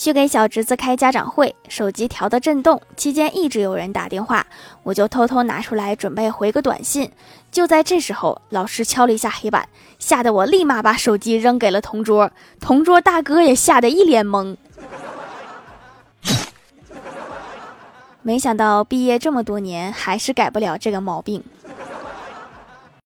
去给小侄子开家长会手机调的震动期间一直有人打电话我就偷偷拿出来准备回个短信。就在这时候老师敲了一下黑板吓得我立马把手机扔给了同桌同桌大哥也吓得一脸懵。没想到毕业这么多年还是改不了这个毛病。